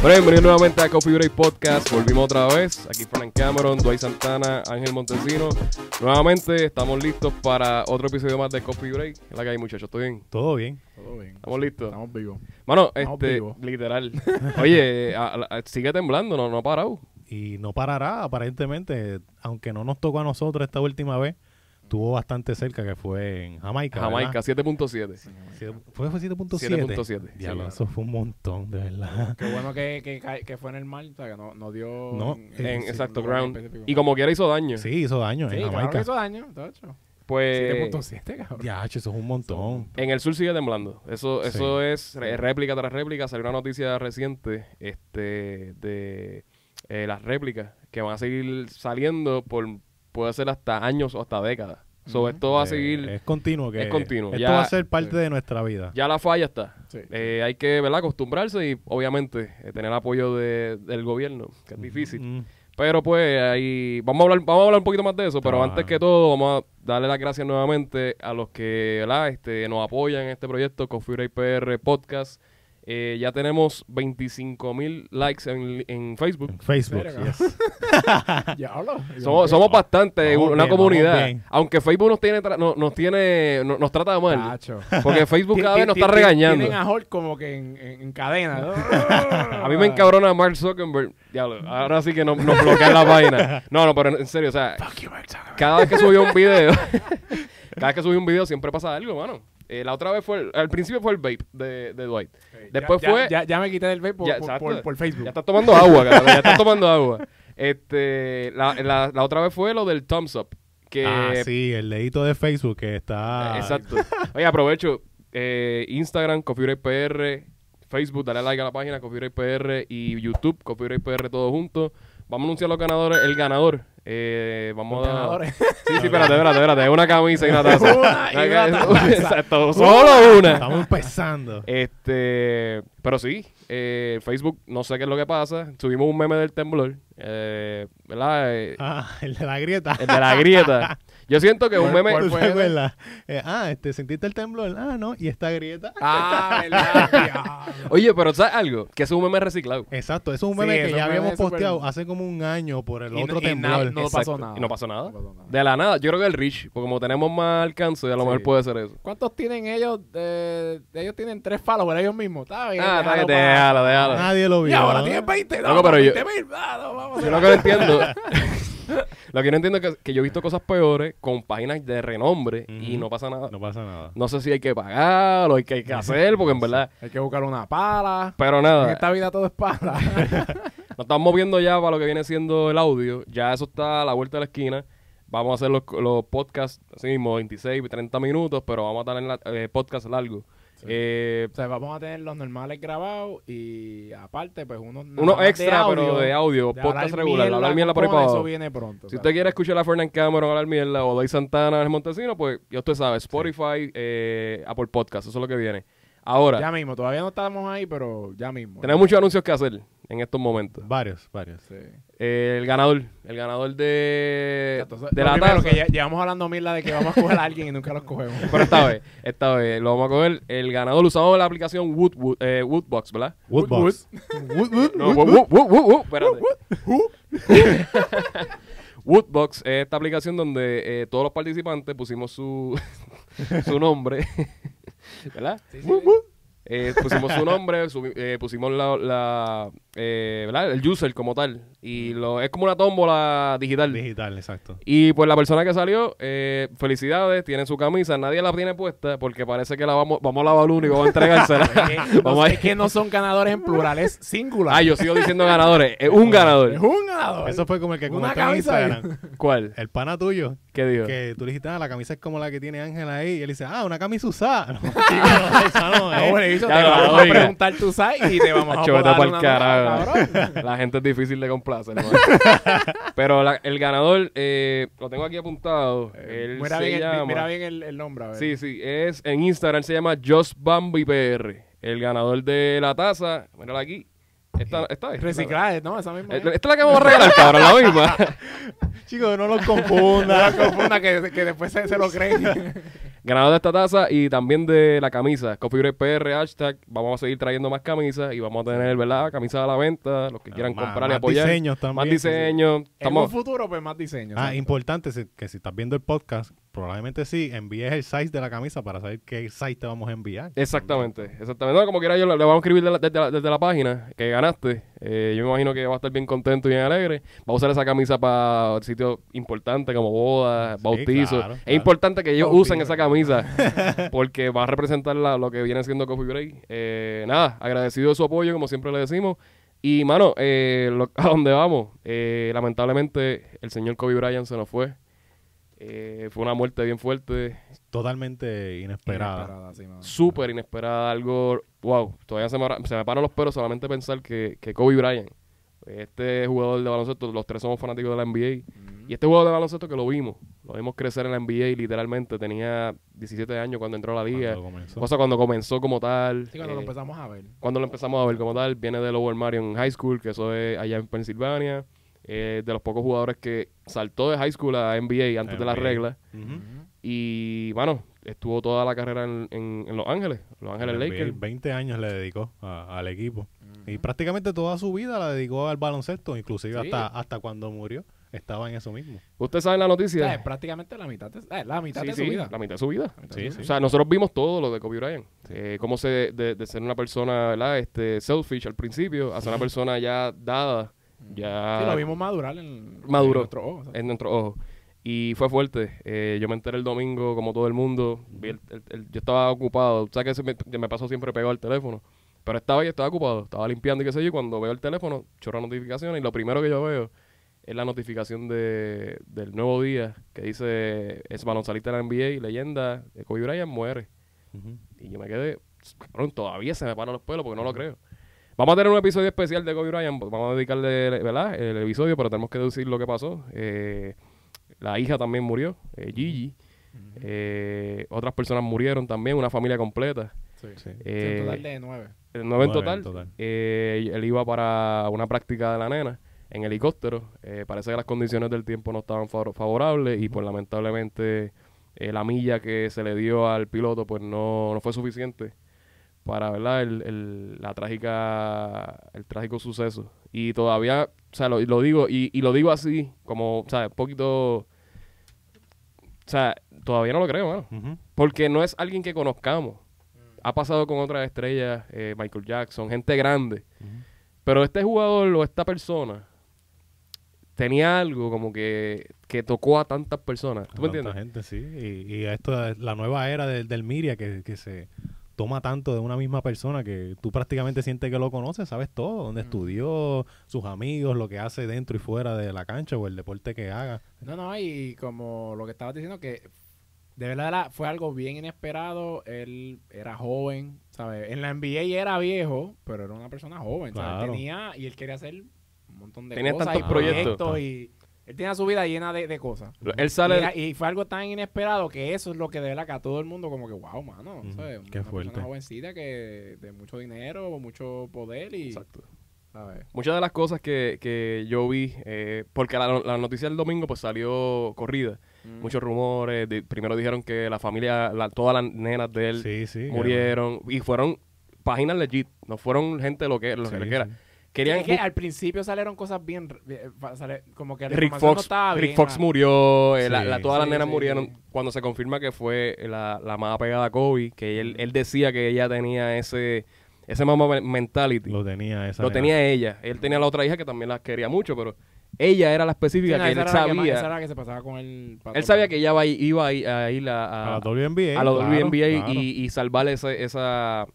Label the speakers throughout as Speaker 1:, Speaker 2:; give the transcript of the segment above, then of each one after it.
Speaker 1: Bueno, bienvenidos nuevamente a Coffee Break Podcast. Volvimos otra vez. Aquí Frank Cameron, Dwight Santana, Ángel Montesino. Nuevamente estamos listos para otro episodio más de Coffee Break. ¿Qué es la que hay, muchachos? ¿Todo bien?
Speaker 2: Todo bien.
Speaker 3: Todo bien.
Speaker 1: ¿Estamos listos?
Speaker 3: Estamos vivos.
Speaker 1: Mano,
Speaker 3: Estamos
Speaker 1: este,
Speaker 3: vivos.
Speaker 1: literal. Oye, a- a- sigue temblando, no, no ha parado.
Speaker 2: Y no parará, aparentemente, aunque no nos tocó a nosotros esta última vez, estuvo bastante cerca, que fue en Jamaica.
Speaker 1: Jamaica, 7.7.
Speaker 2: Siete- ¿Fue, fue 7.7?
Speaker 1: 7.7.
Speaker 2: Diablo,
Speaker 1: Sí.
Speaker 2: eso fue un montón, de verdad.
Speaker 3: Qué bueno que, que, fue en el mar, o sea, que no, no dio...
Speaker 2: No,
Speaker 3: en-
Speaker 1: En,
Speaker 3: sí,
Speaker 1: exacto, ground. Y como quiera hizo daño.
Speaker 2: Sí, hizo daño
Speaker 3: Sí,
Speaker 2: en
Speaker 3: claro que
Speaker 2: Jamaica.
Speaker 3: hizo daño, de hecho.
Speaker 1: Pues
Speaker 3: 7.7, cabrón.
Speaker 2: Ya, eso es un montón.
Speaker 1: en el sur sigue temblando. Eso,
Speaker 2: Sí.
Speaker 1: eso es re- réplica tras réplica. Salió una noticia reciente este, de eh, las réplicas que van a seguir saliendo por puede ser hasta años o hasta décadas. So, esto va a
Speaker 2: Eh,
Speaker 1: seguir.
Speaker 2: Es continuo. Que
Speaker 1: es continuo.
Speaker 2: Esto
Speaker 1: Ya-
Speaker 2: va a ser parte
Speaker 3: sí.
Speaker 2: de nuestra vida.
Speaker 1: Ya la falla está.
Speaker 3: Sí.
Speaker 1: Eh, hay que ¿verdad? acostumbrarse y obviamente eh, tener apoyo de- del gobierno, que es difícil. Pero pues ahí vamos a hablar, vamos a hablar un poquito más de eso, pero antes que todo vamos a darle las gracias nuevamente a los que ¿verdad? Este, nos apoyan en este proyecto, Coffee Break PR Podcast. Eh, ya tenemos 25 mil likes en, en Facebook.
Speaker 2: en Facebook. Yes.
Speaker 3: Diablo.
Speaker 1: Somos, somos bastantes,
Speaker 2: Vamos
Speaker 1: una
Speaker 2: bien,
Speaker 1: comunidad. Aunque Facebook nos tiene, tra- no- nos tiene, no- nos trata mal.
Speaker 3: Tacho.
Speaker 1: Porque Facebook cada vez nos está regañando.
Speaker 3: Tienen a Hulk como que en, en, en cadena. ¿no?
Speaker 1: A mí me encabrona Mark Zuckerberg. Diablo, ahora sí que no- nos bloquean la página. No, no, pero en serio, o sea,
Speaker 3: Fuck you, Mark Zuckerberg.
Speaker 1: cada vez que subió un video, cada vez que subió un video siempre pasa algo, mano. Eh, la otra vez fue, el- al principio fue el vape de, de Dwight. Después
Speaker 3: Ya-
Speaker 1: fue,
Speaker 3: Ya, ya, me quité del vape por,
Speaker 1: Ya,
Speaker 3: por,
Speaker 1: exacto.
Speaker 3: por- por Facebook.
Speaker 1: ya estás tomando agua, cabrón, ya estás tomando agua. Este, la, la, la otra vez fue lo del thumbs up. Que,
Speaker 2: Ah, sí, el dedito de Facebook que está...
Speaker 1: Eh, Exacto. Oye, aprovecho. eh, Instagram, Break PR, Facebook, dale like a la página Break PR y YouTube, Break PR, todo junto. Vamos a anunciar los ganadores, el ganador. Eh, vamos a. Sí, sí, espérate, espérate, espérate. Una camisa y una taza.
Speaker 3: Una y una taza.
Speaker 1: Exacto, solo una.
Speaker 2: Estamos empezando.
Speaker 1: Este, pero sí, eh, Facebook, no sé qué es lo que pasa. Subimos un meme del temblor, eh, ¿verdad? Eh,
Speaker 2: Ah, el de la grieta.
Speaker 1: el de la grieta. Yo siento que un
Speaker 3: ¿Cuál-
Speaker 1: meme.
Speaker 3: cuál
Speaker 2: ¿Tú
Speaker 3: fue?
Speaker 2: Eh, ah, este, ¿sentiste el temblor? Ah, no, y esta grieta.
Speaker 3: Ah, verdad.
Speaker 1: Oye, pero ¿sabes algo? Que es un meme reciclado.
Speaker 2: Exacto, eso es un meme que ya habíamos
Speaker 3: súper-
Speaker 2: posteado hace como un año por el
Speaker 3: Y
Speaker 2: otro
Speaker 3: no- y
Speaker 2: temblor.
Speaker 3: no pasó nada.
Speaker 1: Y no pasó nada.
Speaker 3: No pasó nada.
Speaker 1: De la nada, yo creo que el Rich, porque como tenemos más alcance, a lo
Speaker 3: Sí.
Speaker 1: mejor puede ser eso.
Speaker 3: ¿Cuántos tienen ellos? Eh, ellos tienen tres followers ellos mismos. Está bien.
Speaker 1: Ah, está
Speaker 3: déjalo
Speaker 1: bien, déjalo, déjalo.
Speaker 2: Nadie lo
Speaker 3: Y
Speaker 2: vio.
Speaker 3: ahora
Speaker 2: ¿no?
Speaker 3: tienen 20.
Speaker 1: Loco,
Speaker 3: No,
Speaker 1: pero yo-
Speaker 3: 20 mil. Ah, no, vamos a
Speaker 1: Yo lo que no entiendo. lo que no entiendo es que, que yo he visto cosas peores con páginas de renombre y no pasa nada.
Speaker 2: No pasa nada.
Speaker 1: No sé si hay que pagar o hay que, hay que hacer, porque en verdad.
Speaker 3: Hay que buscar una pala.
Speaker 1: Pero
Speaker 3: En
Speaker 1: nada,
Speaker 3: esta vida todo es pala.
Speaker 1: nos estamos moviendo ya para lo que viene siendo el audio. Ya eso está a la vuelta de la esquina. Vamos a hacer los, los podcasts, así mismo, 26, 30 minutos, pero vamos a tener eh, podcasts Eh,
Speaker 3: o sea, vamos a tener los normales grabados y aparte, pues unos, nada
Speaker 1: uno
Speaker 3: más de
Speaker 1: extra, pero de audio,
Speaker 3: de
Speaker 1: podcast regular, hablar mierda por ahí para
Speaker 3: Eso viene pronto.
Speaker 1: Si usted quiere escuchar a Fernand Cameron hablar mierda o Doy Santana, el Montesino, pues ya usted sabe, Spotify, eh, Apple Podcast, eso es lo que viene. Ahora,
Speaker 3: Ya mismo, todavía no estamos ahí, pero ya mismo.
Speaker 1: tenemos muchos anuncios que hacer en estos momentos.
Speaker 2: Varios, varios.
Speaker 3: Sí.
Speaker 1: Eh, el ganador, el ganador de,
Speaker 3: Exacto,
Speaker 1: de la
Speaker 3: primero,
Speaker 1: taza.
Speaker 3: que ya- llevamos hablando mil de que vamos a coger a alguien y nunca los cogemos.
Speaker 1: Pero esta vez, esta vez lo vamos a coger. El ganador usamos la aplicación Wood, Wood- eh, Woodbox, ¿verdad?
Speaker 2: Woodbox. Wood, wood,
Speaker 1: No, Wood, Wood, Wood, Wood, Wood, espérate. Woodbox es esta aplicación donde eh, todos los participantes pusimos su, su nombre, ¿verdad? Eh, pusimos su nombre, subi- eh, pusimos la, la, eh, ¿verdad? el user como tal. Y lo, es como una tómbola digital.
Speaker 2: Digital, exacto.
Speaker 1: Y pues la persona que salió, eh, felicidades, tiene su camisa, nadie la tiene puesta porque parece que la vamos, vamos a lavar uno y vamos a entregársela.
Speaker 3: Es que,
Speaker 1: vamos
Speaker 3: no,
Speaker 1: a
Speaker 3: es que no son ganadores en plural, es singular.
Speaker 1: Ah, yo sigo diciendo ganadores. Es un
Speaker 3: es
Speaker 1: ganador.
Speaker 3: un ganador.
Speaker 2: Eso fue como el que
Speaker 3: Una camisa
Speaker 2: Instagram.
Speaker 1: ¿Cuál?
Speaker 2: El pana tuyo,
Speaker 1: ¿Qué digo?
Speaker 2: que tú le dijiste, ah, la camisa es como la que tiene Ángel ahí. Y él dice, ah, una camisa usada. No, no, esa no
Speaker 3: bueno, te vamos a preguntar tu site y te vamos a dar una
Speaker 1: carajo. La gente es difícil de complacer. ¿no? Pero la- el ganador, eh, lo tengo aquí apuntado. Él
Speaker 3: Mira
Speaker 1: se
Speaker 3: bien, el,
Speaker 1: llama-
Speaker 3: mira bien el, el nombre, a ver.
Speaker 1: Sí, sí, es en Instagram se llama Just Bambi PR. El ganador de la taza, mírala aquí. Esta, esta es.
Speaker 3: Reciclaje, ¿no? Esa misma.
Speaker 1: Esta, esta es la que vamos a regalar, cabrón, la misma.
Speaker 2: Chicos, no los
Speaker 3: No
Speaker 2: confunda.
Speaker 3: la confunda que, que después se, se lo creen.
Speaker 1: Ganador de esta taza y también de la camisa. Coffee Break PR, hashtag. Vamos a seguir trayendo más camisas y vamos a tener, ¿verdad? Camisas a la venta. Los que quieran
Speaker 2: Más-
Speaker 1: comprar y
Speaker 2: más
Speaker 1: apoyar.
Speaker 2: diseños también.
Speaker 1: más diseños.
Speaker 3: En un futuro, pues más diseño.
Speaker 2: Ah, importante que si estás viendo el podcast, probablemente sí, envíes el size de la camisa para saber qué size te vamos a enviar.
Speaker 1: Exactamente, exactamente. No, como quiera, yo le, le vamos a escribir la- desde, la, desde la página que ganaste. Eh, yo me imagino que va a estar bien contento y bien alegre. Va a usar esa camisa para sitios importantes como bodas,
Speaker 2: Sí,
Speaker 1: bautizos.
Speaker 2: claro,
Speaker 1: Es
Speaker 2: claro.
Speaker 1: importante que ellos
Speaker 3: Bautizo.
Speaker 1: usen esa camisa porque va a representar la- lo que viene siendo Coffee Break. Eh, nada, agradecido de su apoyo, como siempre le decimos. Y, mano, eh, lo- a dónde vamos. Eh, lamentablemente, el señor Kobe Bryant se nos fue. Eh, fue una muerte bien fuerte.
Speaker 2: Totalmente inesperada.
Speaker 3: Inesperada, sí, mano.
Speaker 1: súper inesperada, algo, wow, todavía se me, se me paran los pelos solamente pensar que, que Kobe Bryant, este jugador de baloncesto, los tres somos fanáticos de la NBA, y este jugador de baloncesto que lo vimos, lo vimos crecer en la NBA literalmente, tenía 17 años cuando entró a la liga, o sea, cuando comenzó como tal,
Speaker 3: Sí, cuando lo
Speaker 1: eh,
Speaker 3: empezamos a ver.
Speaker 1: cuando lo empezamos a ver como tal, viene de Lower Marion High School, que eso es allá en Pensilvania, eh, de los pocos jugadores que saltó de high school a NBA antes de las reglas, y bueno, estuvo toda la carrera en, en- en Los Ángeles, Los Ángeles
Speaker 2: NBA,
Speaker 1: Lakers.
Speaker 2: 20 años le dedicó a- al equipo. Y prácticamente toda su vida la dedicó al baloncesto, inclusive
Speaker 3: Sí.
Speaker 2: hasta, hasta cuando murió estaba en eso mismo.
Speaker 1: Usted sabe la noticia.
Speaker 3: prácticamente la mitad de, eh, la mitad
Speaker 1: Sí,
Speaker 3: de
Speaker 1: sí,
Speaker 3: su vida.
Speaker 1: La mitad de su vida.
Speaker 2: Sí.
Speaker 1: O sea, nosotros vimos todo lo de Kobe Bryant. Eh, cómo se, de, de ser una persona, ¿verdad? Este, selfish al principio, a ser una persona ya dada, ya
Speaker 3: Sí, lo vimos madurar en,
Speaker 1: Maduró.
Speaker 3: en nuestros ojos.
Speaker 1: Y fue fuerte. Eh, yo me enteré el domingo, como todo el mundo. Vi el- el- el- yo estaba ocupado. O sea, que se me, pasó siempre pegado al teléfono. Pero estaba ahí, estaba ocupado. Estaba limpiando y qué sé yo. y Cuando veo el teléfono, chorra notificaciones. Y lo primero que yo veo es la notificación de, del nuevo día que dice: Es baloncelista de la NBA, leyenda, de Kobe Bryant muere. Y yo me quedé, cabrón, todavía se me paran los pelos porque no lo creo. Vamos a tener un episodio especial de Kobe Bryant, vamos a dedicarle, ¿verdad? El episodio, pero tenemos que deducir lo que pasó. Eh, la hija también murió, eh, Gigi. Eh, otras personas murieron también, una familia completa.
Speaker 3: Sí.
Speaker 2: Sí.
Speaker 3: Sí,
Speaker 1: Eh,
Speaker 3: total de nueve.
Speaker 1: el nueve en total.
Speaker 2: en total.
Speaker 1: Eh, él iba para una práctica de la nena en helicóptero. Eh, parece que las condiciones del tiempo no estaban favor- favorables y pues lamentablemente eh, la milla que se le dio al piloto pues no, no fue suficiente para verdad el, el- la trágica el trágico suceso y todavía o sea lo, lo digo y, y lo digo así como o sea un poquito o sea todavía no lo creo mano porque no es alguien que conozcamos. Ha pasado con otras estrellas, eh, Michael Jackson, gente grande. Pero este jugador o esta persona tenía algo como que, que tocó a tantas personas. ¿Tú me
Speaker 2: Tanta
Speaker 1: entiendes?
Speaker 2: gente, sí. Y, y esto es la nueva era del, del media que, que se toma tanto de una misma persona que tú prácticamente sientes que lo conoces, sabes todo, dónde estudió, sus amigos, lo que hace dentro y fuera de la cancha o el deporte que haga.
Speaker 3: No, no, y como lo que estabas diciendo, que de verdad era- fue algo bien inesperado. Él era joven, ¿sabes? En la NBA era viejo, pero era una persona joven, ¿sabes?
Speaker 2: Claro.
Speaker 3: Tenía, y él quería hacer un montón de
Speaker 1: Tenía
Speaker 3: cosas y
Speaker 1: proyectos.
Speaker 3: Y él tenía su vida llena de, de cosas.
Speaker 1: Él
Speaker 3: Y,
Speaker 1: sale...
Speaker 3: era- y fue algo tan inesperado que eso es lo que de verdad que a todo el mundo como que, wow, mano,
Speaker 2: Ujú,
Speaker 3: ¿sabes?
Speaker 2: qué
Speaker 3: una
Speaker 2: fuerte.
Speaker 3: persona jovencita que de mucho dinero, mucho poder y,
Speaker 1: Exacto.
Speaker 3: ¿sabes?
Speaker 1: Muchas de las cosas que, que yo vi, eh, porque la, la noticia del domingo pues salió corrida.
Speaker 3: Mm.
Speaker 1: Muchos rumores. de- primero dijeron que la familia, la- todas las nenas de él
Speaker 2: Sí, sí.
Speaker 1: murieron. Y fueron páginas legit. No fueron gente lo que, lo que
Speaker 2: Sí,
Speaker 1: le era. Querían
Speaker 3: Es que al principio salieron cosas bien, bien- fa- sale- como que
Speaker 1: Rick
Speaker 3: no
Speaker 1: Fox,
Speaker 3: estaba
Speaker 1: Rick
Speaker 3: bien,
Speaker 1: Fox murió, eh, la-
Speaker 2: Sí.
Speaker 1: la- todas las
Speaker 3: Sí,
Speaker 1: nenas
Speaker 3: sí,
Speaker 1: murieron
Speaker 3: sí.
Speaker 1: cuando se confirma que fue la, la más apegada a Kobe, que él, él decía que ella tenía ese ese mentality. Lo,
Speaker 2: Lo tenía esa nena.
Speaker 1: tenía ella. Él tenía la otra hija que también la quería mucho, pero ella era la específica
Speaker 3: Sí, no,
Speaker 1: que
Speaker 3: esa
Speaker 1: él
Speaker 3: era la que más-
Speaker 1: sabía.
Speaker 3: esa era la que se pasaba con el
Speaker 1: él sabía que ella va- iba a ir a, ir a-
Speaker 2: A
Speaker 1: a-
Speaker 2: la WNBA.
Speaker 1: a la
Speaker 2: claro,
Speaker 1: WNBA
Speaker 2: claro.
Speaker 1: y, y salvar ese- esa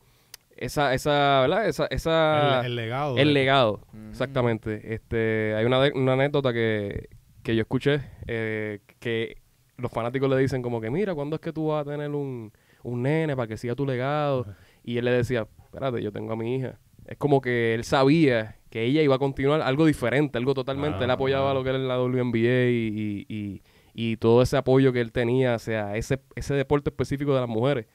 Speaker 1: esa esa ¿verdad? esa, esa
Speaker 2: el, el legado.
Speaker 1: el
Speaker 2: de-
Speaker 1: legado, exactamente. Este, hay una, una anécdota que, que yo escuché eh, que los fanáticos le dicen como que mira, ¿cuándo es que tú vas a tener un, un nene para que siga tu legado? Y él le decía, espérate, yo tengo a mi hija. Es como que él sabía que ella iba a continuar algo diferente, algo totalmente.
Speaker 2: Ah,
Speaker 1: él apoyaba
Speaker 2: ah.
Speaker 1: lo que era la WNBA y, y, y, y todo ese apoyo que él tenía hacia ese, ese deporte específico de las mujeres,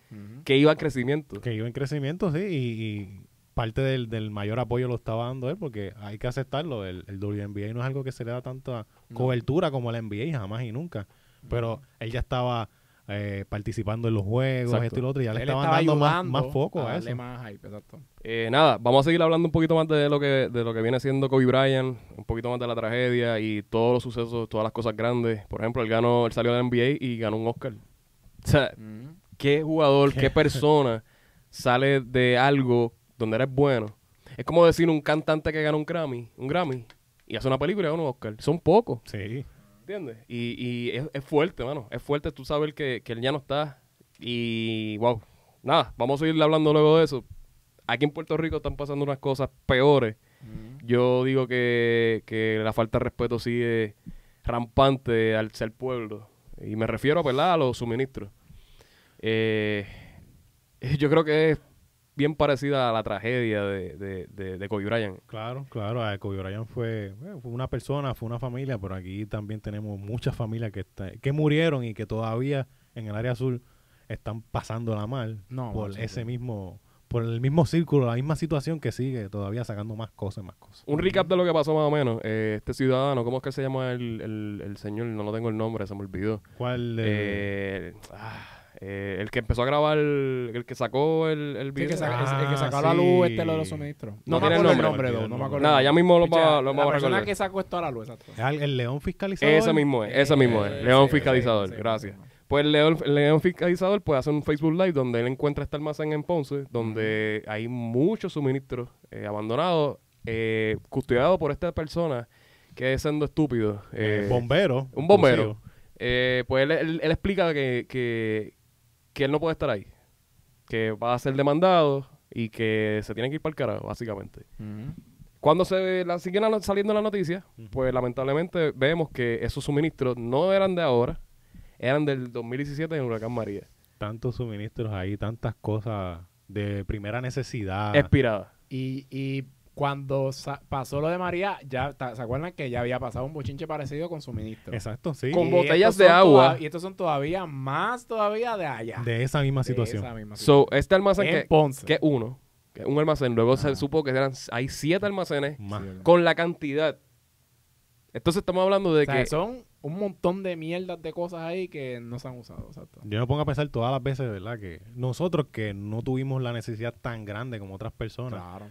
Speaker 1: que iba en crecimiento.
Speaker 2: Que iba en crecimiento, sí, y, y parte del, del mayor apoyo lo estaba dando él, porque hay que aceptarlo. El, el WNBA no es algo que se le da tanta
Speaker 3: No.
Speaker 2: cobertura como la NBA, jamás y nunca. Pero él ya estaba eh, participando en los juegos,
Speaker 1: Exacto.
Speaker 2: esto y lo otro, y ya le
Speaker 3: Él
Speaker 2: estaban
Speaker 3: estaba
Speaker 2: dando más, más foco a
Speaker 3: darle
Speaker 2: eso.
Speaker 3: más hype, exacto.
Speaker 1: Eh, nada, vamos a seguir hablando un poquito más de lo que de lo que viene siendo Kobe Bryant, un poquito más de la tragedia y todos los sucesos, todas las cosas grandes. Por ejemplo, él ganó, él salió de la NBA y ganó un Oscar. O sea,
Speaker 3: Mm.
Speaker 1: qué jugador, qué persona sale de algo donde eres bueno. Es como decir un cantante que gana un Grammy, un Grammy y hace una película y gana un Oscar. Son pocos,
Speaker 2: Sí.
Speaker 1: ¿Entiendes? Y, y es, es fuerte, mano. Es fuerte tú saber que, que él ya no está. Y wow, nada, vamos a seguir hablando luego de eso. Aquí en Puerto Rico están pasando unas cosas peores.
Speaker 3: Mm.
Speaker 1: Yo digo que, que la falta de respeto sigue rampante al ser pueblo. Y me refiero ¿verdad? a los suministros. Eh, yo creo que es bien parecida a la tragedia de, de, de, de Kobe Bryant.
Speaker 2: Claro, claro. eh, Kobe Bryant fue, bueno, fue una persona, fue una familia, pero aquí también tenemos muchas familias que, está- que murieron y que todavía en el área azul están pasándola mal
Speaker 3: No,
Speaker 2: por ese mismo, por el mismo círculo, la misma situación que sigue todavía sacando más cosas, más cosas.
Speaker 1: Un recap de lo que pasó más o menos. Eh, este ciudadano, ¿cómo es que se llama el, el, el señor? No lo tengo el nombre, se me olvidó.
Speaker 2: ¿Cuál? eh,
Speaker 1: Eh, ah, eh, el que empezó a grabar, el, que sacó el, el
Speaker 3: Sí,
Speaker 1: video.
Speaker 3: que saca-
Speaker 2: Ah,
Speaker 3: el que sacó a la luz
Speaker 2: sí.
Speaker 3: este lo de los suministros.
Speaker 1: No
Speaker 3: No, me
Speaker 1: tiene
Speaker 3: acuerdo el
Speaker 1: nombre,
Speaker 3: nombre,
Speaker 2: no
Speaker 3: no me
Speaker 2: nombre.
Speaker 3: acuerdo.
Speaker 1: Nada, ya mismo lo, va, lo vamos
Speaker 3: La
Speaker 1: a
Speaker 3: persona
Speaker 1: recordar.
Speaker 3: que sacó esto a la luz, exacto.
Speaker 2: el león fiscalizador.
Speaker 1: Ese mismo es, ese mismo es.
Speaker 3: Eh,
Speaker 1: León
Speaker 3: sí,
Speaker 1: Fiscalizador,
Speaker 3: sí, sí,
Speaker 1: gracias.
Speaker 3: sí.
Speaker 1: Pues el León, el León Fiscalizador puede hacer un Facebook Live donde él encuentra este almacén en Ponce, donde hay muchos suministros eh, abandonados, eh, custodiados por esta persona que es siendo estúpido.
Speaker 2: Eh,
Speaker 1: eh,
Speaker 2: bombero.
Speaker 1: un bombero. Eh, pues él, él- él explica que, que, que él no puede estar ahí, que va a ser demandado y que se tiene que ir para el carajo, básicamente. Cuando se la, siguen saliendo las noticias, pues lamentablemente vemos que esos suministros no eran de ahora, eran del 2017 en el huracán María.
Speaker 2: Tantos suministros ahí, tantas cosas de primera necesidad.
Speaker 1: Expirada.
Speaker 3: Y, y cuando pasó lo de María, ya ¿se acuerdan que ya había pasado un bochinche parecido con suministro?
Speaker 2: Exacto, sí.
Speaker 1: Con
Speaker 3: Y
Speaker 1: botellas de agua.
Speaker 3: y estos son todavía más todavía de allá.
Speaker 2: De esa misma
Speaker 3: De
Speaker 2: situación.
Speaker 3: esa misma
Speaker 1: So,
Speaker 3: situación.
Speaker 1: este almacén
Speaker 3: en
Speaker 1: que,
Speaker 3: Ponce.
Speaker 1: que es uno, que es un almacén, luego se supo que eran, hay siete almacenes con la cantidad. Entonces estamos hablando de
Speaker 3: O sea,
Speaker 1: que
Speaker 3: son un montón de mierdas de cosas ahí que no se han usado. Exacto.
Speaker 2: Yo me pongo a pensar todas las veces, ¿verdad? Que nosotros que no tuvimos la necesidad tan grande como otras personas,
Speaker 3: Claro.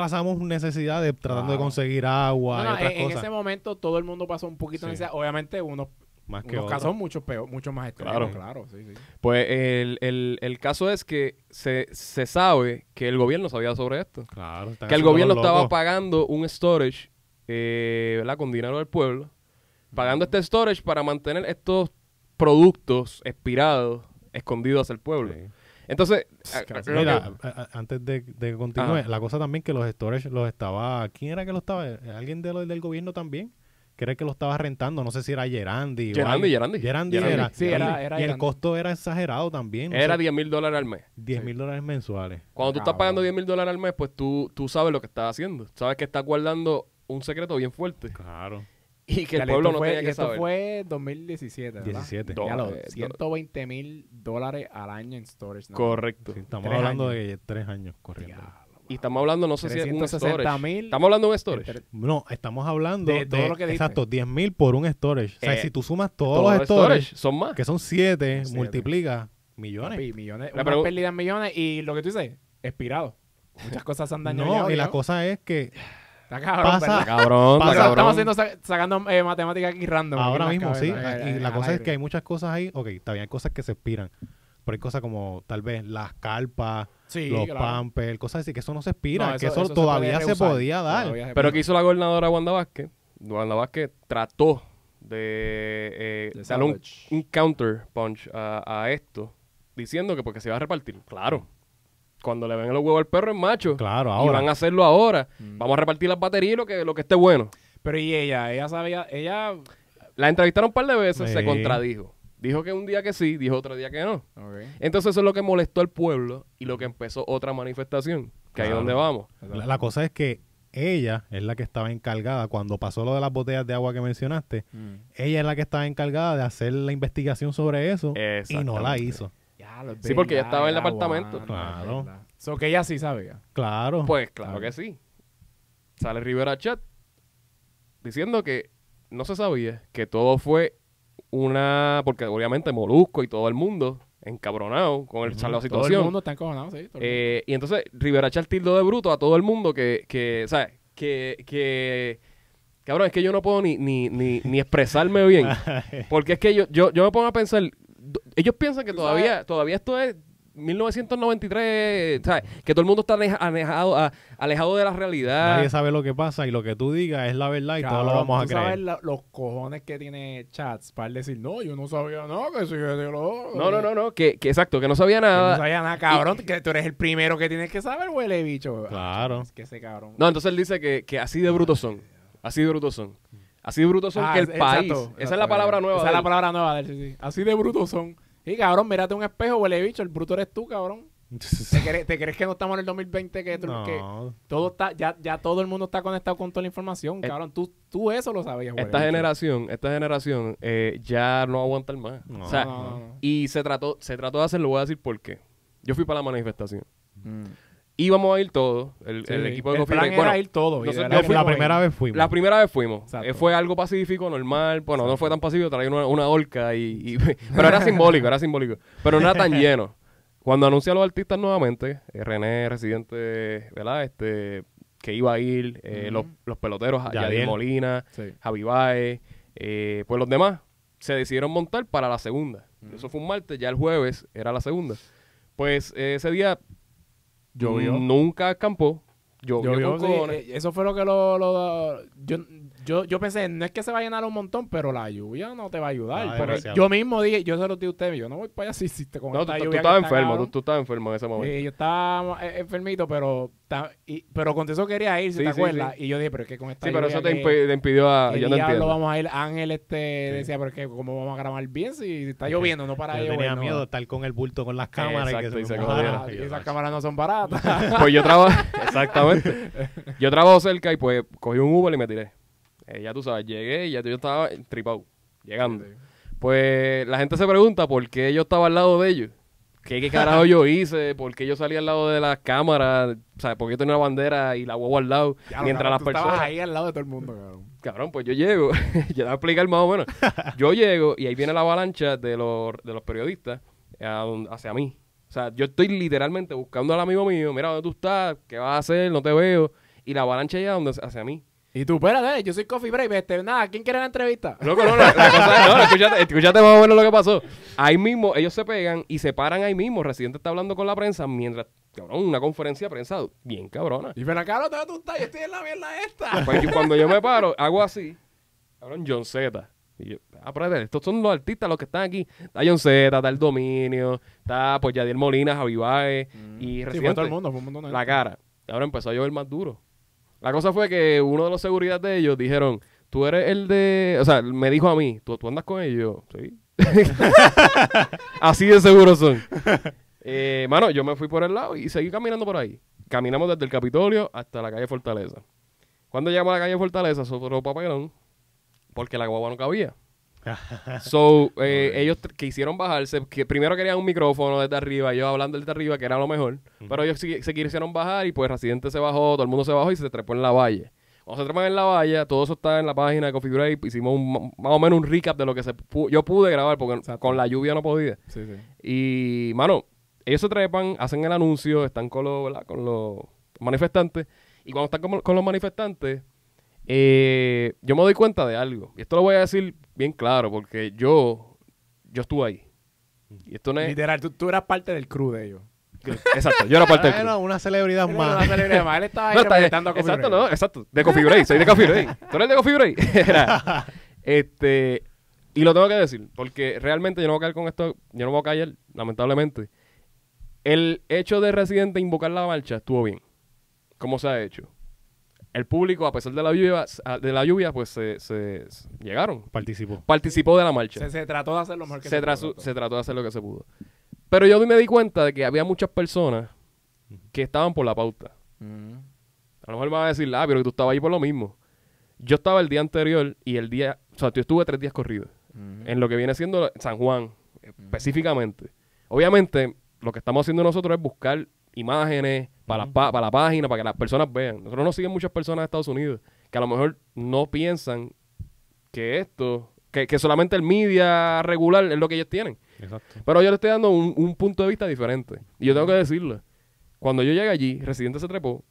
Speaker 2: Pasamos necesidad de tratando de conseguir agua
Speaker 3: No,
Speaker 2: y
Speaker 3: no,
Speaker 2: otras
Speaker 3: en, ese momento todo el mundo pasó un poquito de
Speaker 2: Sí.
Speaker 3: necesidad. Obviamente unos,
Speaker 2: más que
Speaker 3: unos
Speaker 2: otros.
Speaker 3: casos mucho peor, mucho más extremos.
Speaker 1: Claro.
Speaker 3: Claro, sí, sí.
Speaker 1: Pues el, el- el caso es que se, se sabe que el gobierno sabía sobre esto.
Speaker 2: Claro,
Speaker 1: Que el gobierno estaba pagando un storage, eh, ¿verdad? Con dinero del pueblo. Pagando este storage para mantener estos productos expirados escondidos hacia el pueblo.
Speaker 2: Sí.
Speaker 1: Entonces, que-
Speaker 2: Mira, antes de, de que continúe,
Speaker 1: Ajá.
Speaker 2: la cosa también que los storage los estaba... ¿Quién era que los estaba? ¿Alguien de los del gobierno también? Que era el que lo estaba rentando. No sé si era Gerandi. o
Speaker 1: Gerandi,
Speaker 2: alguien.
Speaker 1: Gerandi.
Speaker 2: Gerandi
Speaker 1: Gerandi.
Speaker 2: era.
Speaker 3: Sí, era- era
Speaker 2: y el costo era exagerado también. no
Speaker 1: era
Speaker 2: sé,
Speaker 1: 10 mil dólares al mes.
Speaker 2: 10 mil dólares mensuales.
Speaker 1: Cuando tú estás pagando 10 mil dólares al mes, pues tú, tú sabes lo que estás haciendo. Sabes que estás guardando un secreto bien fuerte.
Speaker 2: Claro.
Speaker 1: Y que el
Speaker 3: Dale,
Speaker 1: pueblo no
Speaker 3: fue,
Speaker 1: tenía que
Speaker 3: esto
Speaker 1: saber.
Speaker 3: fue 2017, ¿verdad?
Speaker 2: 17.
Speaker 1: Do-
Speaker 3: Ya lo,
Speaker 1: eh, do-
Speaker 3: 120 mil dólares al año en storage. ¿no?
Speaker 1: Correcto.
Speaker 2: Sí, estamos
Speaker 3: Tres
Speaker 2: hablando
Speaker 3: años.
Speaker 2: de tres años corriendo.
Speaker 3: Diablo,
Speaker 1: Y estamos hablando, no sé si es un
Speaker 3: 360
Speaker 1: storage.
Speaker 3: mil
Speaker 1: Estamos hablando de un storage.
Speaker 3: entre-
Speaker 2: No, estamos hablando
Speaker 3: De
Speaker 2: de,
Speaker 3: todo lo que
Speaker 2: exacto, 10 mil por un storage. O sea,
Speaker 1: Eh,
Speaker 2: si tú sumas todos los storage,
Speaker 1: son más.
Speaker 2: que son 7,
Speaker 3: Siete.
Speaker 2: multiplica millones.
Speaker 3: papi, millones,
Speaker 1: La
Speaker 3: una
Speaker 1: pregu-
Speaker 3: pérdida en millones y lo que tú dices, expirado. Muchas cosas se han dañado.
Speaker 2: No, y la cosa es que
Speaker 3: Está cabrón,
Speaker 2: pasa-
Speaker 3: ¿verdad?
Speaker 1: Cabrón,
Speaker 2: Pasa-
Speaker 1: está
Speaker 3: Estamos haciendo, sa- sacando eh, matemáticas aquí random.
Speaker 2: ahora mismo sí. y la cosa es que hay muchas cosas ahí. Ok, está bien, hay cosas que se expiran. Pero hay cosas como tal vez las carpas,
Speaker 3: Sí,
Speaker 2: los
Speaker 3: claro.
Speaker 2: pampers, cosas así, que eso no se expira.
Speaker 3: No,
Speaker 2: que eso, todavía se podía dar.
Speaker 1: Pero. ¿qué hizo la gobernadora Wanda Vázquez? Wanda Vázquez trató de, eh,
Speaker 3: De
Speaker 1: darle un, counter punch a, a esto, diciendo que porque se iba a repartir. Claro. Cuando le ven los huevos al perro es macho.
Speaker 2: Claro,
Speaker 1: Y
Speaker 2: ahora.
Speaker 1: van a hacerlo ahora.
Speaker 3: Mm.
Speaker 1: Vamos a repartir las baterías y lo que, lo que esté bueno.
Speaker 3: Pero y ella, ella sabía, ella...
Speaker 1: La entrevistaron un par de veces, se contradijo. Dijo que un día que sí, dijo otro día que no.
Speaker 3: Ok.
Speaker 1: Entonces eso es lo que molestó al pueblo y lo que empezó otra manifestación. Que ahí es donde vamos.
Speaker 2: La, la cosa es que ella es la que estaba encargada, cuando pasó lo de las botellas de agua que mencionaste,
Speaker 3: Mm.
Speaker 2: ella es la que estaba encargada de hacer la investigación sobre eso y no la hizo.
Speaker 1: Sí, porque ella estaba en el apartamento.
Speaker 2: Claro.
Speaker 3: es verdad. So que ella sí sabía.
Speaker 2: Claro.
Speaker 1: Pues claro
Speaker 3: Claro.
Speaker 1: que sí. Sale Rivera Chat diciendo que no se sabía, que todo fue una, porque obviamente Molusco y todo el mundo encabronado con el, la
Speaker 3: Todo el
Speaker 1: situación.
Speaker 3: mundo está encojonado, sí. todo el
Speaker 1: Eh, y entonces Rivera Char tildó de bruto a todo el mundo que, que ¿sabes? Que, que, cabrón, es que yo no puedo ni, ni, ni, ni expresarme bien. Porque es que yo, yo, yo me pongo a pensar, ellos piensan que todavía, todavía esto es 1993, ¿sabes? Que todo el mundo está aleja- alejado, a- alejado de la realidad.
Speaker 2: Nadie sabe lo que pasa y lo que tú digas es la verdad y todos lo vamos a
Speaker 3: ¿tú sabes
Speaker 2: creer.
Speaker 3: la- los cojones que tiene Chats para decir, no, yo no sabía nada, que lo
Speaker 1: No, no, no, no, que, que exacto, que no sabía
Speaker 3: Que no
Speaker 1: nada.
Speaker 3: sabía nada, cabrón, que tú eres el primero que tienes que saber, huele bicho.
Speaker 2: Claro.
Speaker 3: Es que ese cabrón.
Speaker 1: No, entonces él dice que, que así de brutos son. Así de brutos son. Así de brutos son
Speaker 3: Ah,
Speaker 1: que el
Speaker 3: exacto,
Speaker 1: país.
Speaker 3: exacto,
Speaker 1: esa es la palabra nueva.
Speaker 3: Esa es la palabra nueva de él, sí, sí. Así de brutos son. Y cabrón, mírate un espejo, huele bicho, el bruto eres tú, cabrón. ¿Te crees, te crees que no estamos en el 2020 que, todo está, ya, ya todo el mundo está conectado con toda la información,
Speaker 1: Eh,
Speaker 3: cabrón? Tú, tú eso lo sabías, huele
Speaker 1: Esta
Speaker 3: bicho.
Speaker 1: generación, esta generación eh, ya no aguanta más.
Speaker 2: No,
Speaker 1: o sea,
Speaker 3: No, no, no.
Speaker 1: y se trató, se trató de hacerlo, voy a decir por qué. Yo fui para la manifestación.
Speaker 3: Mm.
Speaker 1: Íbamos a ir todos, el,
Speaker 3: Sí,
Speaker 1: el
Speaker 3: sí.
Speaker 1: equipo de
Speaker 3: el plan era
Speaker 1: Bueno,
Speaker 3: ir todo. y
Speaker 1: nosotros-
Speaker 3: de
Speaker 1: yo
Speaker 3: verdad
Speaker 1: fui-
Speaker 2: la primera
Speaker 3: ahí.
Speaker 2: vez fuimos.
Speaker 1: la primera vez fuimos.
Speaker 3: Exacto.
Speaker 1: Eh, fue algo pacífico, normal. Bueno, no fue tan pacífico, traía una, una horca y, y- Pero era simbólico, era simbólico. Pero no era tan lleno. Cuando anuncia a los artistas nuevamente, eh, René, residente, ¿verdad? Este, que iba a ir, eh, los, los peloteros.
Speaker 2: Yadiel
Speaker 1: Molina,
Speaker 3: Sí.
Speaker 1: Javi Baez, eh, pues los demás se decidieron montar para la segunda. Eso fue un martes, ya el jueves era la segunda. Pues eh, ese día
Speaker 3: Llovió.
Speaker 1: nunca acampó, llovió,
Speaker 3: Llovió,
Speaker 1: con
Speaker 3: sí,
Speaker 1: cojones.
Speaker 3: eh, eso fue lo que lo, lo- yo, yo, yo pensé, no es que se va a llenar un montón, pero la lluvia no te va a ayudar.
Speaker 2: Ah,
Speaker 3: Pero yo mismo dije, yo se lo dije a ustedes, yo no voy para allá si hiciste con
Speaker 1: No, tú,
Speaker 3: esta
Speaker 1: tú
Speaker 3: lluvia que
Speaker 1: estabas enfermo, tú, tú estabas enfermo en ese momento.
Speaker 3: Sí, yo estaba eh, enfermito, pero y- pero con eso quería ir, si
Speaker 1: Sí,
Speaker 3: te
Speaker 1: sí,
Speaker 3: acuerdas. Y yo dije, pero es que con esta
Speaker 1: Sí, pero
Speaker 3: lluvia
Speaker 1: eso te,
Speaker 3: que-
Speaker 1: impi- te impidió a...
Speaker 3: ¿qué
Speaker 1: Yo no entiendo.
Speaker 3: vamos a ir? Ángel este decía, pero es que cómo vamos a grabar bien si está lloviendo, no para
Speaker 2: Yo tenía
Speaker 3: llover, no.
Speaker 2: miedo de estar con el bulto con las cámaras
Speaker 1: Exacto,
Speaker 2: que
Speaker 1: se
Speaker 2: me.
Speaker 3: Ah,
Speaker 2: Y
Speaker 3: esas cámaras no son baratas.
Speaker 1: Pues yo trabajo... Exactamente. Yo trabajo cerca y pues cogí un Uber y me tiré. Eh, ya tú sabes, llegué y ya yo estaba tripado, llegando. Pues la gente se pregunta por qué yo estaba al lado de ellos. ¿Qué, qué carajo yo hice? ¿Por qué yo salí al lado de las cámaras? O sea, ¿por qué yo tenía una bandera y la huevo al lado?
Speaker 3: Ya
Speaker 1: mientras
Speaker 3: cabrón,
Speaker 1: las
Speaker 3: tú
Speaker 1: personas...
Speaker 3: estabas ahí al lado de todo el mundo, cabrón.
Speaker 1: Cabrón, pues yo llego, ya te voy a explicar más o menos. Yo llego y ahí viene la avalancha de los, de los periodistas a hacia mí. O sea, yo estoy literalmente buscando al amigo mío, mira dónde tú estás, qué vas a hacer, no te veo. Y la avalancha llega donde, hacia mí.
Speaker 3: Y tú, espérate, yo soy Coffee Break, este, nada, ¿quién quiere la entrevista?
Speaker 1: Loco, no, la, la cosa es- no, escúchate, escúchate más o menos lo que pasó. Ahí mismo, ellos se pegan y se paran ahí mismo. Residente está hablando con la prensa mientras, cabrón, una conferencia de prensa bien cabrona.
Speaker 3: Y pero acá no tú estás, yo estoy en la mierda esta.
Speaker 1: Pues yo- cuando yo me paro, hago así. Cabrón, John Z. Y yo, ah, pero estos son los artistas los que están aquí. Está John Z, está El Dominio, está pues Yadiel Molina, Javi Baez y
Speaker 3: Mm. Sí, fue
Speaker 1: Residente.
Speaker 3: todo el mundo, fue un montón de
Speaker 1: La cara. Ahora empezó a llover más duro. La cosa fue que uno de los seguridad de ellos dijeron, tú eres el de... O sea, me dijo a mí, ¿tú, tú andas con ellos? Sí. Así de seguros son. Eh, mano, yo me fui por el lado y seguí caminando por ahí. Caminamos desde el Capitolio hasta la calle Fortaleza. Cuando llegamos a la calle Fortaleza, sobró papelón porque la guagua no cabía. So, eh, ellos quisieron bajarse, que primero querían un micrófono desde arriba, yo hablando desde arriba, que era lo mejor, pero ellos se quisieron bajar y pues Residente se bajó, todo el mundo se bajó y se trepó en la valla. Cuando se trepan en la valla, todo eso está en la página de Break, hicimos un- más o menos un recap de lo que se yo pude grabar, porque
Speaker 3: Exacto.
Speaker 1: con la lluvia no podía.
Speaker 3: Sí, sí.
Speaker 1: Y, mano, ellos se trepan, hacen el anuncio, están con los, ¿verdad? con los manifestantes. Y cuando están con, con los manifestantes, eh, yo me doy cuenta de algo. Y esto lo voy a decir bien claro, porque yo, yo estuve ahí. Y esto no es...
Speaker 3: Literal, tú, tú eras parte del crew de ellos.
Speaker 1: Exacto, yo era parte del
Speaker 2: Bueno,
Speaker 1: club.
Speaker 2: una celebridad
Speaker 3: era una
Speaker 2: más.
Speaker 3: celebridad más, Él estaba ahí
Speaker 1: No, está-
Speaker 3: a Coffee
Speaker 1: exacto,
Speaker 3: Break.
Speaker 1: no, exacto. De Coffee Break, soy de Coffee Break. ¿Tú eres de Coffee Break? Era, este, y lo tengo que decir, porque realmente yo no voy a caer con esto, yo no voy a caer, lamentablemente. El hecho de Residente invocar la marcha estuvo bien. ¿Cómo se ha hecho? El público, a pesar de la lluvia, de la lluvia pues se, se- se- llegaron.
Speaker 2: Participó.
Speaker 1: Participó de la marcha.
Speaker 3: Se, se trató de hacer lo mejor que
Speaker 1: se,
Speaker 3: pudo.
Speaker 1: se trató de hacer lo que se pudo. Pero yo me di cuenta de que había muchas personas que estaban por la pauta.
Speaker 3: Mm.
Speaker 1: A lo mejor me van a decir, ah, pero tú estabas ahí por lo mismo. Yo estaba el día anterior y el día, o sea, yo estuve tres días corridos
Speaker 3: Mm.
Speaker 1: en lo que viene siendo San Juan, específicamente. Obviamente, lo que estamos haciendo nosotros es buscar imágenes para, la, pa- para la página, para que las personas vean. Nosotros nos siguen muchas personas de Estados Unidos que a lo mejor no piensan que esto Que, que solamente el media regular es lo que ellos tienen.
Speaker 2: Exacto.
Speaker 1: Pero yo le estoy dando un, un punto de vista diferente. Y yo tengo que decirle, cuando yo llegué allí, Residente se trepó,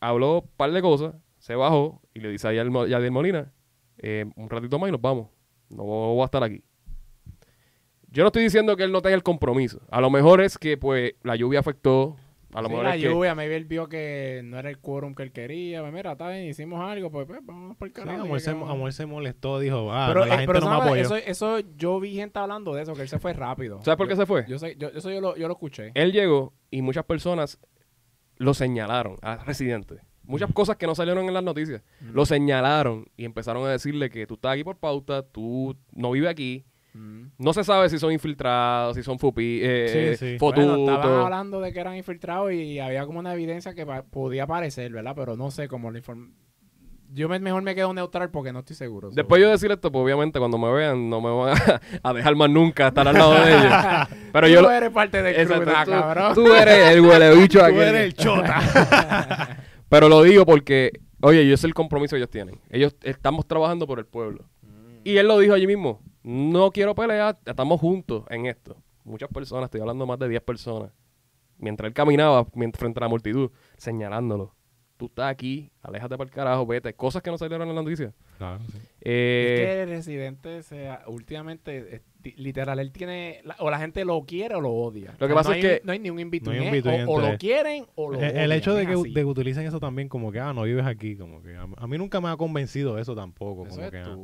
Speaker 1: habló un par de cosas, se bajó y le dice a Yadier Molina, eh, un ratito más y nos vamos. No voy a estar aquí. Yo no estoy diciendo que él no tenga el compromiso. A lo mejor es que pues la lluvia afectó. A lo
Speaker 3: Sí,
Speaker 1: mejor
Speaker 3: la
Speaker 1: es que...
Speaker 3: lluvia, maybe él vio que no era el quórum que él quería. Pues mira, está bien, hicimos algo, pues, pues, vamos por el
Speaker 2: Sí,
Speaker 3: carajo.
Speaker 2: Amor,
Speaker 3: ¿qué
Speaker 2: se,
Speaker 3: vamos a-
Speaker 2: Amor se molestó, dijo, ah,
Speaker 3: pero,
Speaker 2: no, la
Speaker 3: eh,
Speaker 2: gente
Speaker 3: pero
Speaker 2: no me apoyó.
Speaker 3: Eso, eso yo vi gente hablando de eso, que él se fue rápido.
Speaker 1: ¿Sabes por qué
Speaker 3: Yo-
Speaker 1: se fue?
Speaker 3: Yo sé, yo, eso yo lo, yo lo escuché.
Speaker 1: Él llegó y muchas personas lo señalaron a Residente. Muchas cosas que no salieron en las noticias. Lo señalaron y empezaron a decirle que tú estás aquí por pauta, tú no vives aquí.
Speaker 3: Mm.
Speaker 1: No se sabe si son infiltrados, si son fupi, eh,
Speaker 2: Sí, sí.
Speaker 1: fotutos.
Speaker 3: Bueno, estaban hablando de que eran infiltrados y había como una evidencia que pa- podía parecer, ¿verdad? Pero no sé cómo la información. Yo me- mejor me quedo neutral porque no estoy seguro.
Speaker 1: Después yo decir esto, pues obviamente cuando me vean no me van a, a dejar más nunca estar al lado de ellos. Pero
Speaker 3: tú
Speaker 1: yo... lo-
Speaker 3: eres parte del nah,
Speaker 1: tú-
Speaker 3: cabrón.
Speaker 1: tú eres el huele bicho
Speaker 2: Tú
Speaker 1: aquí.
Speaker 2: eres el chota.
Speaker 1: Pero lo digo porque, oye, yo sé el compromiso que ellos tienen. Ellos estamos trabajando por el pueblo. Y él lo dijo allí mismo. No quiero pelear, estamos juntos en esto. Muchas personas, estoy hablando más de 10 personas. Mientras él caminaba mientras, frente a la multitud, señalándolo. Tú estás aquí, aléjate para el carajo, vete. Cosas que no salieron en la noticia.
Speaker 2: Claro, sí.
Speaker 1: Eh,
Speaker 3: Es que el residente, sea, últimamente, es- ti- literal, él tiene, la- o la gente lo quiere o lo odia.
Speaker 1: Lo que pasa
Speaker 3: no
Speaker 1: es
Speaker 3: hay
Speaker 1: que-
Speaker 3: no hay ni un in between,
Speaker 2: No hay un between
Speaker 3: o, o lo quieren o lo
Speaker 2: El,
Speaker 3: odian.
Speaker 2: el hecho de que, de que utilicen eso también como que, ah, no vives aquí, como que a, a mí nunca me ha convencido eso tampoco.
Speaker 3: Eso
Speaker 2: como
Speaker 3: es
Speaker 2: que, ah,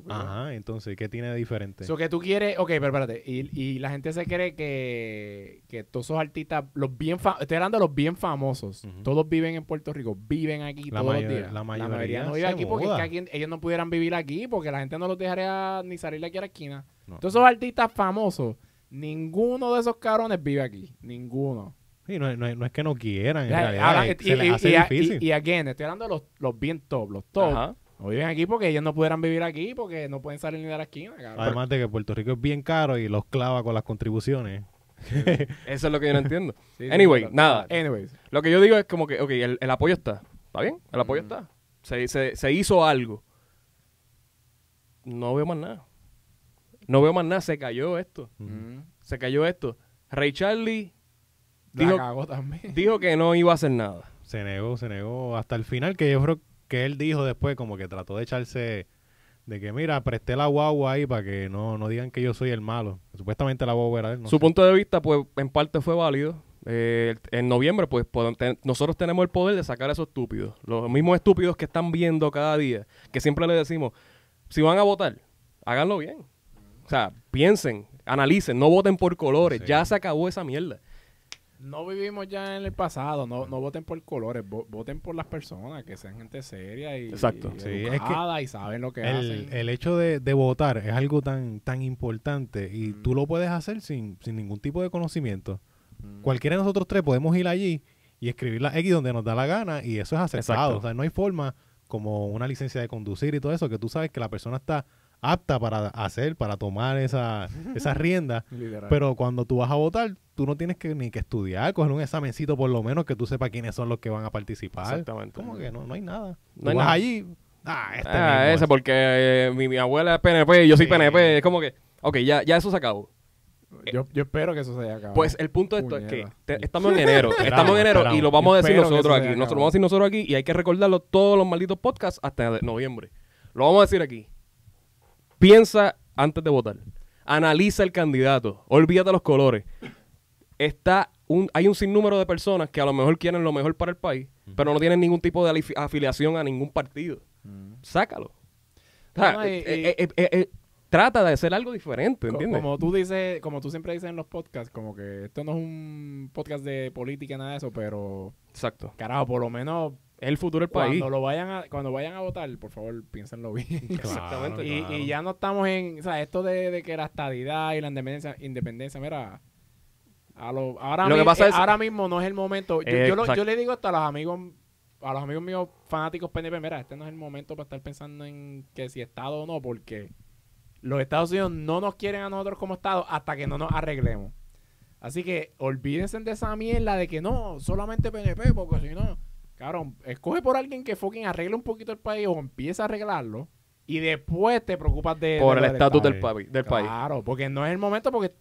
Speaker 2: ajá, entonces, ¿qué tiene de diferente?
Speaker 3: So que tú quieres, ok, pero espérate, y, y la gente se cree que, que todos esos artistas, los bien fa- estoy hablando de los bien famosos, todos viven en Puerto Rico, viven aquí
Speaker 2: La
Speaker 3: todos
Speaker 2: mayor-
Speaker 3: los días.
Speaker 2: la mayoría
Speaker 3: no vive aquí porque es
Speaker 2: muda.
Speaker 3: que aquí- ellos no pudieran vivir aquí porque la gente no los dejaría ni salir de aquí a la esquina.
Speaker 2: No.
Speaker 3: Todos esos artistas famosos, ninguno de esos cabrones vive aquí, ninguno.
Speaker 2: Sí, no, es- no es- no es que no quieran, en
Speaker 3: Ya,
Speaker 2: realidad,
Speaker 3: ahora,
Speaker 2: es-
Speaker 3: y,
Speaker 2: se les hace
Speaker 3: y-
Speaker 2: difícil.
Speaker 3: y- y again, estoy hablando de los, los bien top, los top.
Speaker 1: ajá.
Speaker 3: No viven aquí porque ellos no pudieran vivir aquí porque no pueden salir ni de la esquina, cabrón.
Speaker 2: Además de que Puerto Rico es bien caro y los clava con las contribuciones.
Speaker 1: Eso es lo que yo no entiendo.
Speaker 3: Sí, sí,
Speaker 1: Anyway,
Speaker 3: pero-
Speaker 1: nada.
Speaker 3: Anyways.
Speaker 1: Lo que yo digo es como que, ok, el, el apoyo está. ¿Está bien? El apoyo
Speaker 3: Mm.
Speaker 1: está. Se, se, se hizo algo. No veo más nada. No veo más nada. Se cayó esto.
Speaker 3: Mm.
Speaker 1: Se cayó esto. Ray Charlie
Speaker 3: La
Speaker 1: dijo,
Speaker 3: cagó también.
Speaker 1: dijo que no iba a hacer nada.
Speaker 2: Se negó, se negó hasta el final, que yo creo que él dijo después, como que trató de echarse de que, mira, presté la guagua ahí para que no, no digan que yo soy el malo. Supuestamente la guagua era él. no
Speaker 1: Su
Speaker 2: sé.
Speaker 1: punto de vista, pues, en parte fue válido. Eh, en noviembre, pues, nosotros tenemos el poder de sacar a esos estúpidos. Los mismos estúpidos que están viendo cada día. Que siempre le decimos, si van a votar, háganlo bien. O sea, piensen, analicen, no voten por colores.
Speaker 2: Sí.
Speaker 1: Ya se acabó esa mierda.
Speaker 3: No vivimos ya en el pasado, no, no voten por colores, vo- voten por las personas, que sean gente seria y,
Speaker 1: Exacto.
Speaker 3: y
Speaker 2: Sí, es que
Speaker 3: educada y saben lo que
Speaker 2: el,
Speaker 3: hacen.
Speaker 2: el hecho de, de votar es algo tan, tan importante y
Speaker 3: Mm.
Speaker 2: tú lo puedes hacer sin, sin ningún tipo de conocimiento.
Speaker 3: Mm.
Speaker 2: Cualquiera de nosotros tres podemos ir allí y escribir la X donde nos da la gana y eso es aceptado.
Speaker 1: Exacto.
Speaker 2: O sea, no hay forma como una licencia de conducir y todo eso que tú sabes que la persona está apta para hacer, para tomar esa, esa rienda. Pero cuando tú vas a votar, tú no tienes que ni que estudiar, coger un examencito por lo menos que tú sepas quiénes son los que van a participar.
Speaker 1: Exactamente.
Speaker 2: ¿Cómo que no? No hay nada.
Speaker 1: No
Speaker 2: Tú
Speaker 1: hay
Speaker 2: vas
Speaker 1: nada.
Speaker 2: allí, ah, este
Speaker 1: Ah,
Speaker 2: mismo
Speaker 1: ese
Speaker 2: es.
Speaker 1: porque eh, mi, mi abuela es PNP y yo soy
Speaker 2: Sí.
Speaker 1: PNP. Es como que, ok, ya, ya eso se acabó.
Speaker 3: yo, yo espero que eso se haya acabado.
Speaker 1: Pues el punto de esto es que te- estamos en enero. estamos en enero y lo vamos a decir nosotros aquí. Nosotros
Speaker 3: acabado.
Speaker 1: vamos a decir nosotros aquí y hay que recordarlo todos los malditos podcasts hasta noviembre. Lo vamos a decir aquí. Piensa antes de votar. Analiza el candidato. Olvídate los colores. Está un, hay un sinnúmero de personas que a lo mejor quieren lo mejor para el país, pero no tienen ningún tipo de afiliación a ningún partido.
Speaker 3: Mm.
Speaker 1: Sácalo. O sea,
Speaker 3: No, y-
Speaker 1: eh, eh, eh, eh, eh, trata de hacer algo diferente, ¿entiendes?
Speaker 3: Como tú dices, como tú siempre dices en los podcasts, como que esto no es un podcast de política nada de eso, pero
Speaker 1: Exacto.
Speaker 3: carajo, por lo menos
Speaker 1: Es el futuro del país.
Speaker 3: cuando lo vayan a, cuando vayan a votar, por favor, piénsenlo bien.
Speaker 1: Exactamente.
Speaker 3: y,
Speaker 2: claro.
Speaker 3: y ya no estamos en, o sea, esto de, de que la estadidad y la independencia, independencia, mira, a lo, ahora,
Speaker 1: Lo que
Speaker 3: mi-
Speaker 1: pasa
Speaker 3: eh,
Speaker 1: es-
Speaker 3: ahora mismo no es el momento. Yo, yo lo-
Speaker 1: Exacto.
Speaker 3: yo le digo esto a los amigos, a los amigos míos fanáticos PNP, mira, este no es el momento para estar pensando en que si Estado o no, porque los Estados Unidos no nos quieren a nosotros como Estado hasta que no nos arreglemos. Así que olvídense de esa mierda de que no, solamente PNP, porque si no, cabrón, escoge por alguien que fucking arregle un poquito el país o empieza a arreglarlo y después te preocupas de...
Speaker 1: Por
Speaker 3: de
Speaker 1: el estatus del, papi- del país.
Speaker 3: Claro, porque no es el momento porque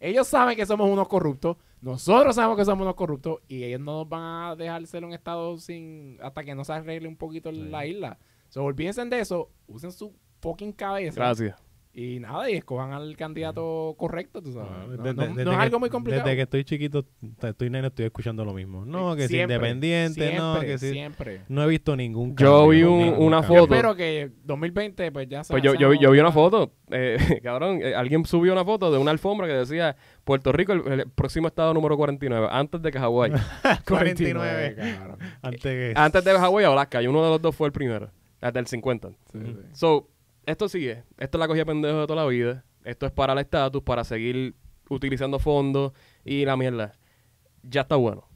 Speaker 3: ellos saben que somos unos corruptos, nosotros sabemos que somos unos corruptos y ellos no nos van a dejar ser un estado sin hasta que no se arregle un poquito la isla. So, olvídense de eso, usen su fucking cabeza
Speaker 1: Gracias.
Speaker 3: Y nada, y escojan al candidato correcto, tú sabes.
Speaker 2: Ah,
Speaker 3: No,
Speaker 2: desde-
Speaker 3: no-
Speaker 2: desde
Speaker 3: no es
Speaker 2: que-
Speaker 3: algo muy complicado.
Speaker 2: Desde que estoy chiquito, estoy nene, estoy escuchando lo mismo. No, que es
Speaker 3: Siempre,
Speaker 2: independiente, no, que sí.
Speaker 3: Siempre.
Speaker 2: No he visto ningún
Speaker 1: Yo
Speaker 2: cambio,
Speaker 1: vi un-
Speaker 2: ningún
Speaker 1: una
Speaker 2: cambio.
Speaker 3: Yo
Speaker 1: foto.
Speaker 3: espero que 2020 pues ya
Speaker 1: Pues yo, yo, yo vi una foto, eh, cabrón, eh, alguien subió una foto de una alfombra que decía Puerto Rico, el, el próximo estado número 49, antes de que Hawái.
Speaker 2: 49.
Speaker 3: cabrón.
Speaker 2: Antes que...
Speaker 1: antes de Hawái o Alaska, y uno de los dos fue el primero, hasta el 50.
Speaker 3: Sí, sí.
Speaker 1: So, esto sigue. Esto es la cogida pendejo de toda la vida. Esto es para el estatus, para seguir utilizando fondos y la mierda. Ya está bueno.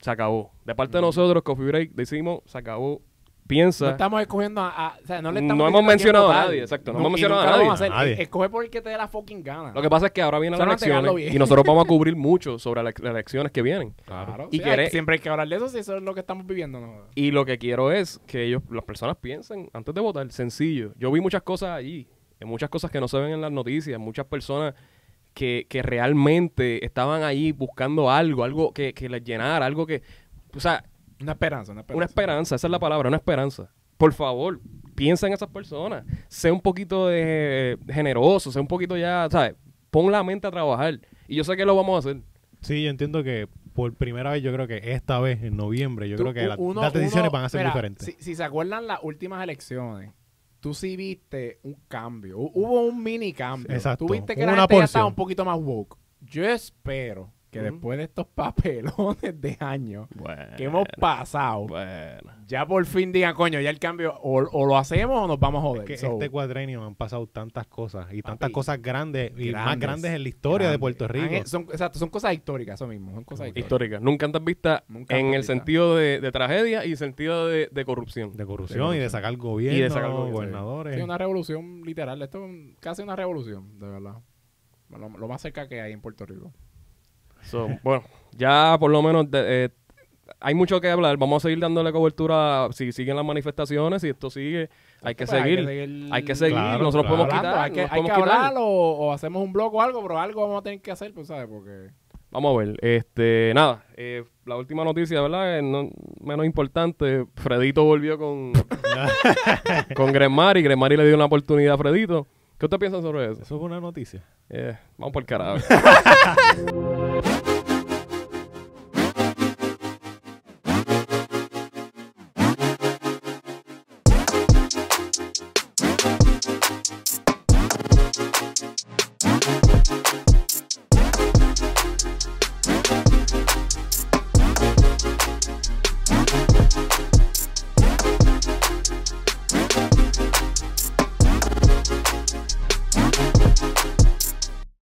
Speaker 1: Se acabó. De parte de nosotros, Coffee Break, decimos, se acabó.
Speaker 3: No
Speaker 1: Piensa.
Speaker 3: estamos escogiendo a, a- o sea, no le
Speaker 1: No
Speaker 3: estamos
Speaker 1: hemos mencionado a nadie, exacto, no
Speaker 3: Nu-
Speaker 1: hemos mencionado a nadie.
Speaker 3: vamos hacer.
Speaker 2: Nadie.
Speaker 3: Escoge por el que te dé la fucking gana.
Speaker 1: Lo que pasa es que ahora vienen las elecciones y nosotros vamos a cubrir mucho sobre la- las elecciones que vienen.
Speaker 3: Claro.
Speaker 1: Y
Speaker 3: hay- siempre hay que hablar de eso si eso es lo que estamos viviendo. ¿no?
Speaker 1: Y lo que quiero es que ellos, las personas piensen antes de votar, sencillo. Yo vi muchas cosas allí, muchas cosas que no se ven en las noticias, muchas personas que, que realmente estaban allí buscando algo, algo que, que les llenara, algo que, o sea,
Speaker 3: Una esperanza, una esperanza.
Speaker 1: una esperanza, esa es la palabra, una esperanza. Por favor, piensa en esas personas, sé un poquito de generoso, sé un poquito ya, ¿sabes? Pon la mente a trabajar. Y yo sé que lo vamos a hacer.
Speaker 2: Sí, yo entiendo que por primera vez, yo creo que esta vez, en noviembre, yo
Speaker 3: Tú-
Speaker 2: creo que la-
Speaker 3: uno-
Speaker 2: las decisiones
Speaker 3: uno-
Speaker 2: van a ser
Speaker 3: mira,
Speaker 2: diferentes.
Speaker 3: Si, si se acuerdan las últimas elecciones, tú sí viste un cambio. Hu- Hubo un mini cambio.
Speaker 2: Exacto.
Speaker 3: Tú viste que
Speaker 2: Hubo
Speaker 3: la
Speaker 2: una
Speaker 3: gente ya estaba un poquito más woke. Yo espero que después de estos papelones de años
Speaker 1: Bueno,
Speaker 3: que hemos pasado,
Speaker 1: bueno.
Speaker 3: ya por fin digan, coño, ya el cambio o, o lo hacemos o nos vamos a joder.
Speaker 2: que
Speaker 3: So,
Speaker 2: este cuadrenio han pasado tantas cosas y tantas
Speaker 3: Papi,
Speaker 2: cosas grandes y más
Speaker 3: grandes,
Speaker 2: grandes en la historia de
Speaker 3: grandes.
Speaker 2: Puerto Rico.
Speaker 3: Han- son, exacto, son cosas históricas, eso mismo. Son cosas históricas.
Speaker 1: Histórica. Nunca antes vista
Speaker 3: Nunca
Speaker 1: en el
Speaker 3: vista.
Speaker 1: sentido de, de tragedia y sentido de, de corrupción.
Speaker 2: de corrupción y de sacar gobierno,
Speaker 1: Y de sacar gobierno,
Speaker 2: gobernadores.
Speaker 3: Sí, una revolución literal. Esto es casi una revolución, de verdad. Lo, lo más cerca que hay en Puerto Rico.
Speaker 1: So, bueno, ya por lo menos de- eh, hay mucho que hablar. Vamos a seguir dándole cobertura si siguen las manifestaciones. Si esto sigue, hay que
Speaker 3: Pues
Speaker 1: seguir. Hay que seguir.
Speaker 2: Claro,
Speaker 1: Nosotros
Speaker 2: claro.
Speaker 1: podemos
Speaker 3: Hablando,
Speaker 1: quitar.
Speaker 3: hay que, hay que
Speaker 1: podemos quitar.
Speaker 3: hablar o, o hacemos un blog o algo, pero algo vamos a tener que hacer, pues, ¿sabes? Porque...
Speaker 1: Vamos a ver. Este, nada, eh, la última noticia, ¿verdad? Eh, no- menos importante, Fredito volvió con, con Gremari. Gremari le dio una oportunidad a Fredito. ¿Qué usted piensa sobre eso?
Speaker 2: Eso es una noticia.
Speaker 1: Eh, vamos por el carajo.